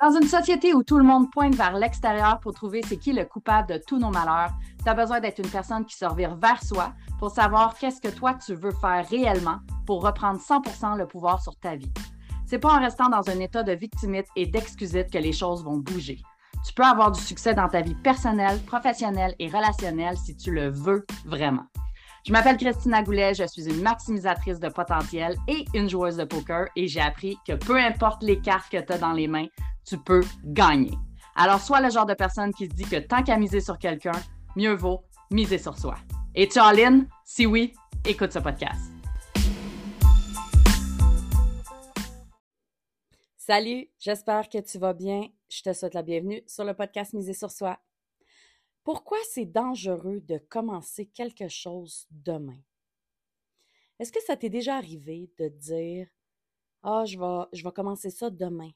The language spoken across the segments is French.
Dans une société où tout le monde pointe vers l'extérieur pour trouver c'est qui le coupable de tous nos malheurs, tu as besoin d'être une personne qui se revire vers soi pour savoir qu'est-ce que toi tu veux faire réellement pour reprendre 100% le pouvoir sur ta vie. C'est pas en restant dans un état de victimite et d'excusite que les choses vont bouger. Tu peux avoir du succès dans ta vie personnelle, professionnelle et relationnelle si tu le veux vraiment. Je m'appelle Christina Goulet, je suis une maximisatrice de potentiel et une joueuse de poker et j'ai appris que peu importe les cartes que tu as dans les mains, tu peux gagner. Alors, sois le genre de personne qui se dit que tant qu'à miser sur quelqu'un, mieux vaut miser sur soi. Et tu all Si oui, écoute ce podcast. Salut, j'espère que tu vas bien. Je te souhaite la bienvenue sur le podcast Miser sur soi. Pourquoi c'est dangereux de commencer quelque chose demain? Est-ce que ça t'est déjà arrivé de dire Ah, je vais, commencer ça demain?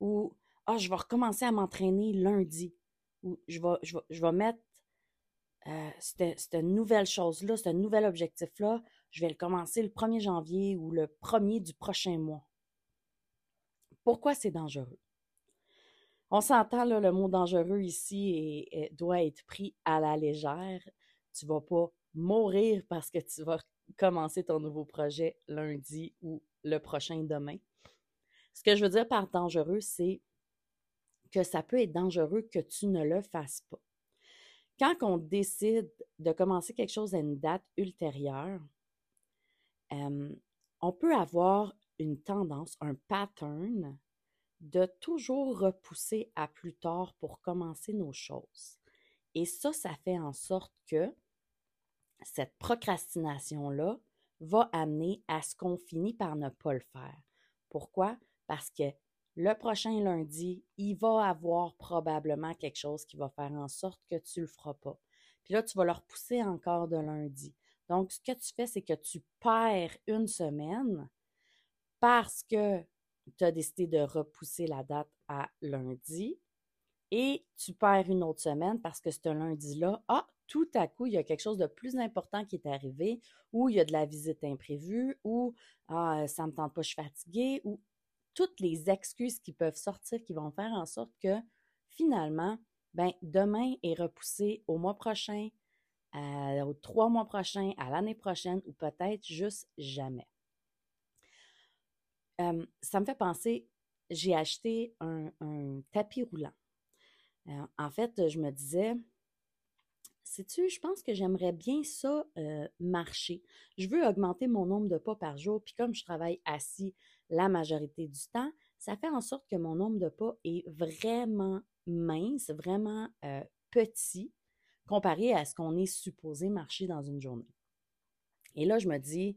ou ah, je vais recommencer à m'entraîner lundi, ou je vais, je vais, je vais mettre euh, cette, nouvelle chose-là, ce nouvel objectif-là, je vais le commencer le 1er janvier ou le 1er du prochain mois. Pourquoi c'est dangereux? On s'entend, là, le mot dangereux ici et, doit être pris à la légère. Tu vas pas mourir parce que tu vas commencer ton nouveau projet lundi ou le prochain demain. Ce que je veux dire par dangereux, c'est que ça peut être dangereux que tu ne le fasses pas. Quand on décide de commencer quelque chose à une date ultérieure, on peut avoir une tendance, un pattern de toujours repousser à plus tard pour commencer nos choses. Et ça, ça fait en sorte que cette procrastination-là va amener à ce qu'on finit par ne pas le faire. Pourquoi? parce que le prochain lundi, il va avoir probablement quelque chose qui va faire en sorte que tu ne le feras pas. Puis là, tu vas le repousser encore de lundi. Donc, ce que tu fais, c'est que tu perds une semaine parce que tu as décidé de repousser la date à lundi et tu perds une autre semaine parce que ce lundi-là, ah, tout à coup, il y a quelque chose de plus important qui est arrivé, ou il y a de la visite imprévue, ou ah, ça ne me tente pas, je suis fatiguée, ou toutes les excuses qui peuvent sortir qui vont faire en sorte que finalement, ben, demain est repoussé au mois prochain, aux trois mois prochains, à l'année prochaine ou peut-être juste jamais. Ça me fait penser, j'ai acheté un, tapis roulant. En fait, je me disais, sais-tu, je pense que j'aimerais bien ça marcher. Je veux augmenter mon nombre de pas par jour, puis comme je travaille assis la majorité du temps, ça fait en sorte que mon nombre de pas est vraiment mince, vraiment petit, comparé à ce qu'on est supposé marcher dans une journée. Et là, je me dis,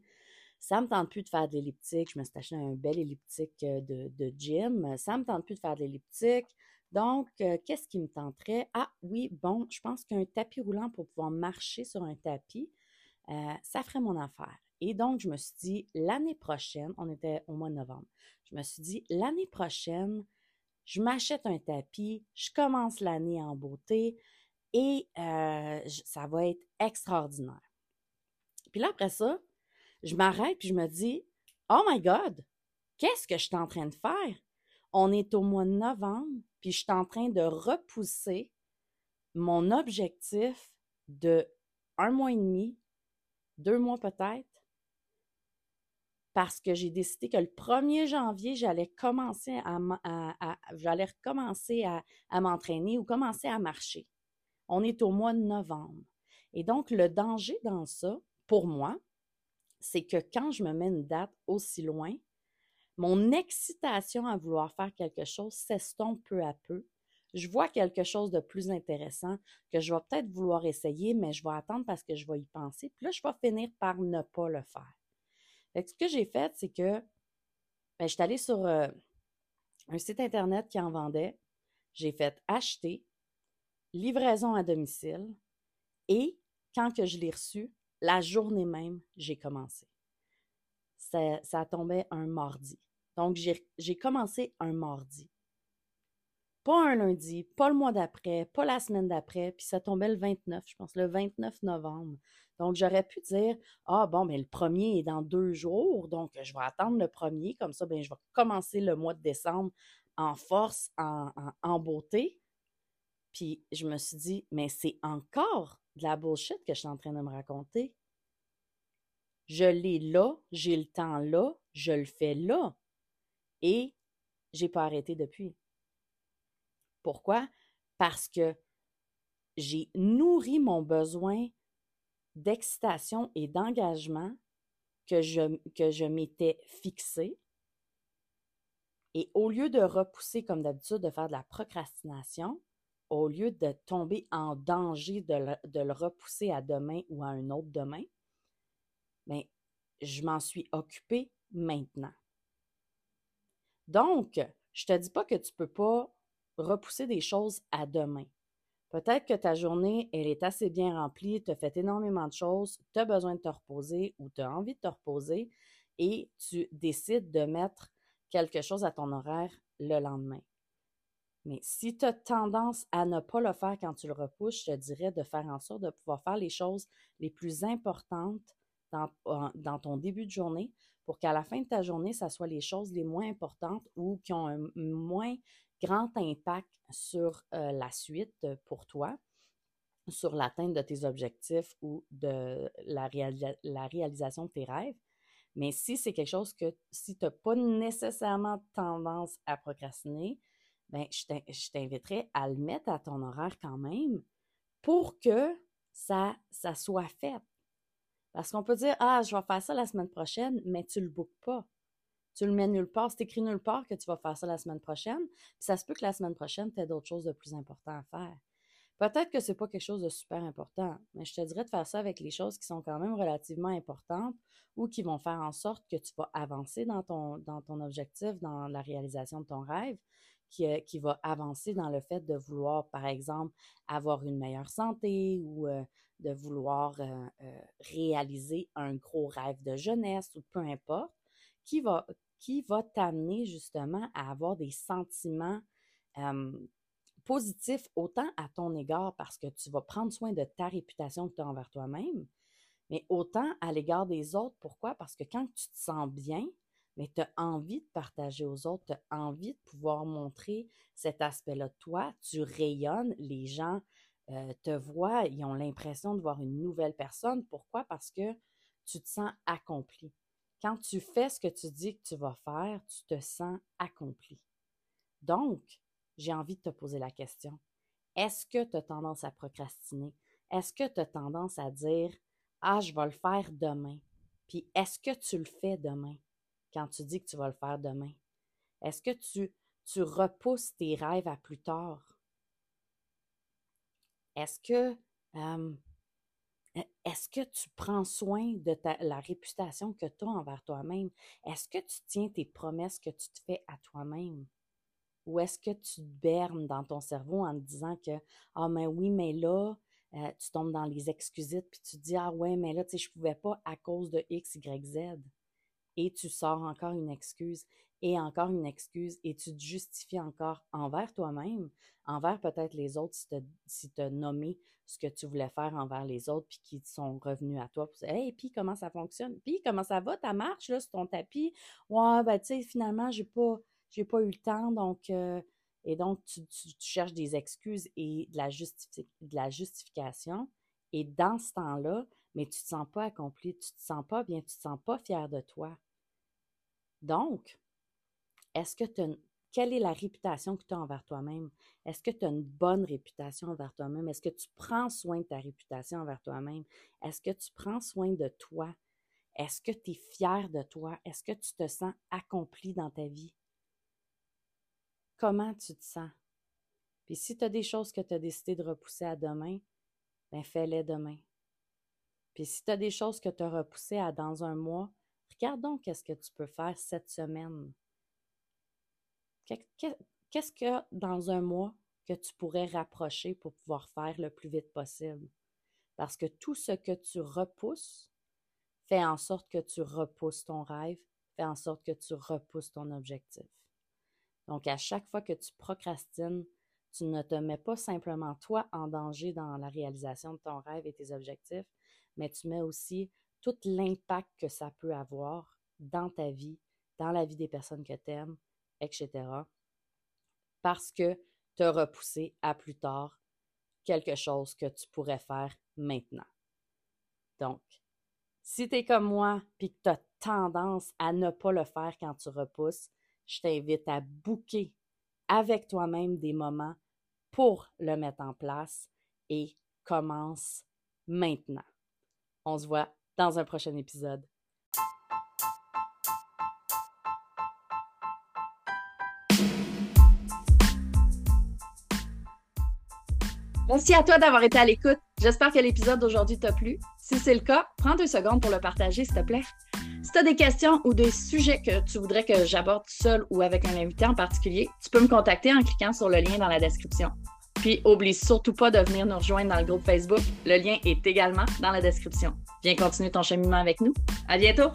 ça me tente plus de faire de l'elliptique. Je me suis acheté un bel elliptique euh, de, de gym. Ça me tente plus de faire de l'elliptique. Donc, euh, qu'est-ce qui me tenterait? Ah oui, bon, je pense qu'un tapis roulant pour pouvoir marcher sur un tapis, ça ferait mon affaire. Et donc, je me suis dit, l'année prochaine, on était au mois de novembre, je me suis dit, l'année prochaine, je m'achète un tapis, je commence l'année en beauté et euh, ça va être extraordinaire. Puis là, après ça, je m'arrête puis je me dis, oh my God, qu'est-ce que je suis en train de faire? On est au mois de novembre, puis je suis en train de repousser mon objectif de un mois et demi, deux mois peut-être, parce que j'ai décidé que le 1er janvier, j'allais commencer à, recommencer à m'entraîner ou commencer à marcher. On est au mois de novembre. Et donc, le danger dans ça, pour moi, c'est que quand je me mets une date aussi loin, mon excitation à vouloir faire quelque chose s'estompe peu à peu. Je vois quelque chose de plus intéressant que je vais peut-être vouloir essayer, mais je vais attendre parce que je vais y penser. Puis là, je vais finir par ne pas le faire ce que j'ai fait, c'est que ben, je suis allée sur euh, un site Internet qui en vendait. J'ai fait acheter, livraison à domicile et quand que je l'ai reçu, la journée même, j'ai commencé. Ça, ça tombait un mardi. Donc, j'ai commencé un mardi. Pas un lundi, pas le mois d'après, pas la semaine d'après, puis ça tombait le 29, je pense, le 29 novembre. Donc, j'aurais pu dire, ah bon, mais le premier est dans deux jours, donc je vais attendre le premier, comme ça, bien, je vais commencer le mois de décembre en force, en, beauté. Puis je me suis dit, mais c'est encore de la bullshit que je suis en train de me raconter. Je l'ai là, j'ai le temps là, je le fais là. Et j'ai pas arrêté depuis. Pourquoi? Parce que j'ai nourri mon besoin d'excitation et d'engagement que je, que je m'étais fixé. Et au lieu de repousser comme d'habitude, de faire de la procrastination, au lieu de tomber en danger de le, repousser à demain ou à un autre demain, bien, je m'en suis occupée maintenant. Donc, je ne te dis pas que tu ne peux pas repousser des choses à demain. Peut-être que ta journée, elle est assez bien remplie, tu as fait énormément de choses, tu as besoin de te reposer ou tu as envie de te reposer et tu décides de mettre quelque chose à ton horaire le lendemain. Mais si tu as tendance à ne pas le faire quand tu le repousses, je te dirais de faire en sorte de pouvoir faire les choses les plus importantes dans, dans ton début de journée pour qu'à la fin de ta journée, ça soit les choses les moins importantes ou qui ont un moins grand impact sur euh, la suite pour toi, sur l'atteinte de tes objectifs ou de la réalisation de tes rêves. Mais si c'est quelque chose que, si tu n'as pas nécessairement tendance à procrastiner, ben, je t'inviterais à le mettre à ton horaire quand même pour que ça, ça soit fait. Parce qu'on peut dire, ah, je vais faire ça la semaine prochaine, mais tu le bookes pas. Tu le mets nulle part, c'est écrit nulle part que tu vas faire ça la semaine prochaine. Puis ça se peut que la semaine prochaine, tu aies d'autres choses de plus important à faire. Peut-être que ce n'est pas quelque chose de super important, mais je te dirais de faire ça avec les choses qui sont quand même relativement importantes ou qui vont faire en sorte que tu vas avancer dans ton, dans ton objectif, dans la réalisation de ton rêve, qui, euh, qui va avancer dans le fait de vouloir, par exemple, avoir une meilleure santé ou euh, de vouloir euh, réaliser un gros rêve de jeunesse ou peu importe qui va, qui va t'amener justement à avoir des sentiments positifs autant à ton égard parce que tu vas prendre soin de ta réputation que tu as envers toi-même, mais autant à l'égard des autres. Pourquoi? Parce que quand tu te sens bien, mais tu as envie de partager aux autres, tu as envie de pouvoir montrer cet aspect-là de toi, tu rayonnes, les gens euh, te voient, ils ont l'impression de voir une nouvelle personne. Pourquoi? Parce que tu te sens accompli. Quand tu fais ce que tu dis que tu vas faire, tu te sens accompli. Donc, j'ai envie de te poser la question. Est-ce que tu as tendance à procrastiner? Est-ce que tu as tendance à dire Ah, je vais le faire demain? Puis est-ce que tu le fais demain? Quand tu dis que tu vas le faire demain? Est-ce que tu, repousses tes rêves à plus tard? Est-ce que euh, est-ce que tu prends soin de la réputation que tu as envers toi-même? Est-ce que tu tiens tes promesses que tu te fais à toi-même? Ou est-ce que tu te bernes dans ton cerveau en disant que Ah, mais oui, mais là, euh, tu tombes dans les excusites, puis tu te dis Ah, ouais, mais là, tu sais, je pouvais pas à cause de X, Y, Z. Et tu sors encore une excuse et encore une excuse et tu te justifies encore envers toi-même, envers peut-être les autres si tu as nommé ce que tu voulais faire envers les autres puis qui sont revenus à toi pour dire Hey, puis comment ça fonctionne? Puis comment ça va ta marche là, sur ton tapis? Ouais, ben tu sais, finalement, j'ai pas j'ai pas eu le temps, donc euh, et donc tu, cherches des excuses et de la, de la justification. Et dans ce temps-là, mais tu te sens pas accompli, tu te sens pas bien, tu te sens pas fier de toi. Donc, est-ce que tu quelle est la réputation que tu as envers toi-même? Est-ce que tu as une bonne réputation envers toi-même? Est-ce que tu prends soin de ta réputation envers toi-même? Est-ce que tu prends soin de toi? Est-ce que tu es fier de toi? Est-ce que tu te sens accompli dans ta vie? Comment tu te sens? Puis si tu as des choses que tu as décidé de repousser à demain, ben fais-les demain. Puis si tu as des choses que tu as repoussées à dans un mois, regarde donc qu'est-ce que tu peux faire cette semaine Qu'est-ce que dans un mois que tu pourrais rapprocher pour pouvoir faire le plus vite possible? Parce que tout ce que tu repousses fait en sorte que tu repousses ton rêve, fait en sorte que tu repousses ton objectif. Donc, à chaque fois que tu procrastines, tu ne te mets pas simplement toi en danger dans la réalisation de ton rêve et tes objectifs, mais tu mets aussi tout l'impact que ça peut avoir dans ta vie, dans la vie des personnes que tu aimes, etc. parce que tu as repoussé à plus tard quelque chose que tu pourrais faire maintenant. Donc, si tu es comme moi puis que tu as tendance à ne pas le faire quand tu repousses, je t'invite à booker avec toi-même des moments pour le mettre en place et commence maintenant. On se voit dans un prochain épisode. Merci à toi d'avoir été à l'écoute. J'espère que l'épisode d'aujourd'hui t'a plu. Si c'est le cas, prends deux secondes pour le partager, s'il te plaît. Si tu as des questions ou des sujets que tu voudrais que j'aborde seul ou avec un invité en particulier, tu peux me contacter en cliquant sur le lien dans la description. Puis, oublie surtout pas de venir nous rejoindre dans le groupe Facebook. Le lien est également dans la description. Viens continuer ton cheminement avec nous. À bientôt!